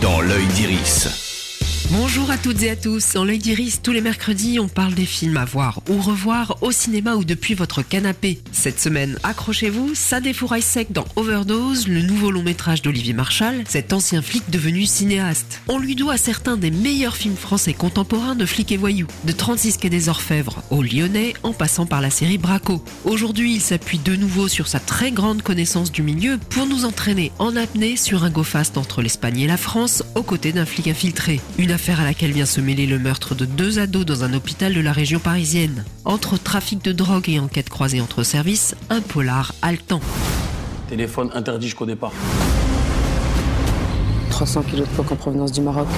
dans l'œil d'Iris. Bonjour à toutes et à tous. Dans l'œil d'Iris, tous les mercredis, on parle des films à voir ou revoir au cinéma ou depuis votre canapé. Cette semaine, accrochez-vous, ça défouraille sec dans Overdose, le nouveau long métrage d'Olivier Marchal, cet ancien flic devenu cinéaste. On lui doit certains des meilleurs films français contemporains de flics et voyous, de 36 quai des Orfèvres au Lyonnais en passant par la série Braco. Aujourd'hui, il s'appuie de nouveau sur sa très grande connaissance du milieu pour nous entraîner en apnée sur un go fast entre l'Espagne et la France aux côtés d'un flic infiltré. Affaire à laquelle vient se mêler le meurtre de deux ados dans un hôpital de la région parisienne. Entre trafic de drogue et enquête croisée entre services, un polar haletant. Téléphone interdit, je connais pas. 300 kilos de coke en provenance du Maroc.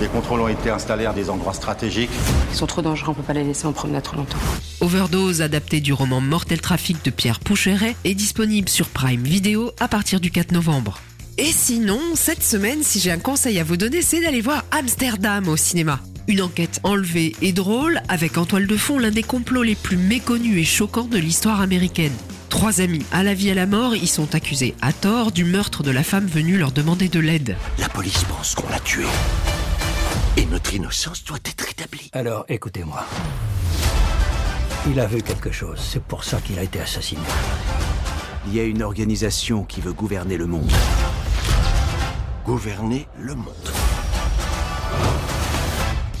Les contrôles ont été installés à des endroits stratégiques. Ils sont trop dangereux, on peut pas les laisser en promenade trop longtemps. Overdose, adapté du roman Mortel Trafic de Pierre Poucheret, est disponible sur Prime Video à partir du 4 novembre. Et sinon, cette semaine, si j'ai un conseil à vous donner, c'est d'aller voir Amsterdam au cinéma. Une enquête enlevée et drôle, avec en toile de fond l'un des complots les plus méconnus et choquants de l'histoire américaine. Trois amis, à la vie et à la mort, y sont accusés à tort du meurtre de la femme venue leur demander de l'aide. La police pense qu'on l'a tué. Et notre innocence doit être établie. Alors écoutez-moi. Il a vu quelque chose, c'est pour ça qu'il a été assassiné. Il y a une organisation qui veut gouverner le monde. Gouverner le monde.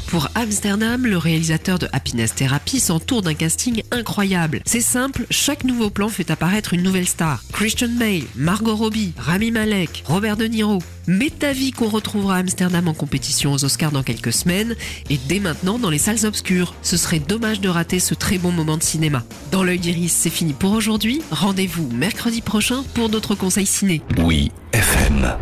Pour Amsterdam, le réalisateur de Happiness Therapy s'entoure d'un casting incroyable. C'est simple, chaque nouveau plan fait apparaître une nouvelle star. Christian Bale, Margot Robbie, Rami Malek, Robert De Niro. Métavis qu'on retrouvera à Amsterdam en compétition aux Oscars dans quelques semaines et dès maintenant dans les salles obscures. Ce serait dommage de rater ce très bon moment de cinéma. Dans l'œil d'Iris, c'est fini pour aujourd'hui. Rendez-vous mercredi prochain pour d'autres conseils ciné. Oui, FM.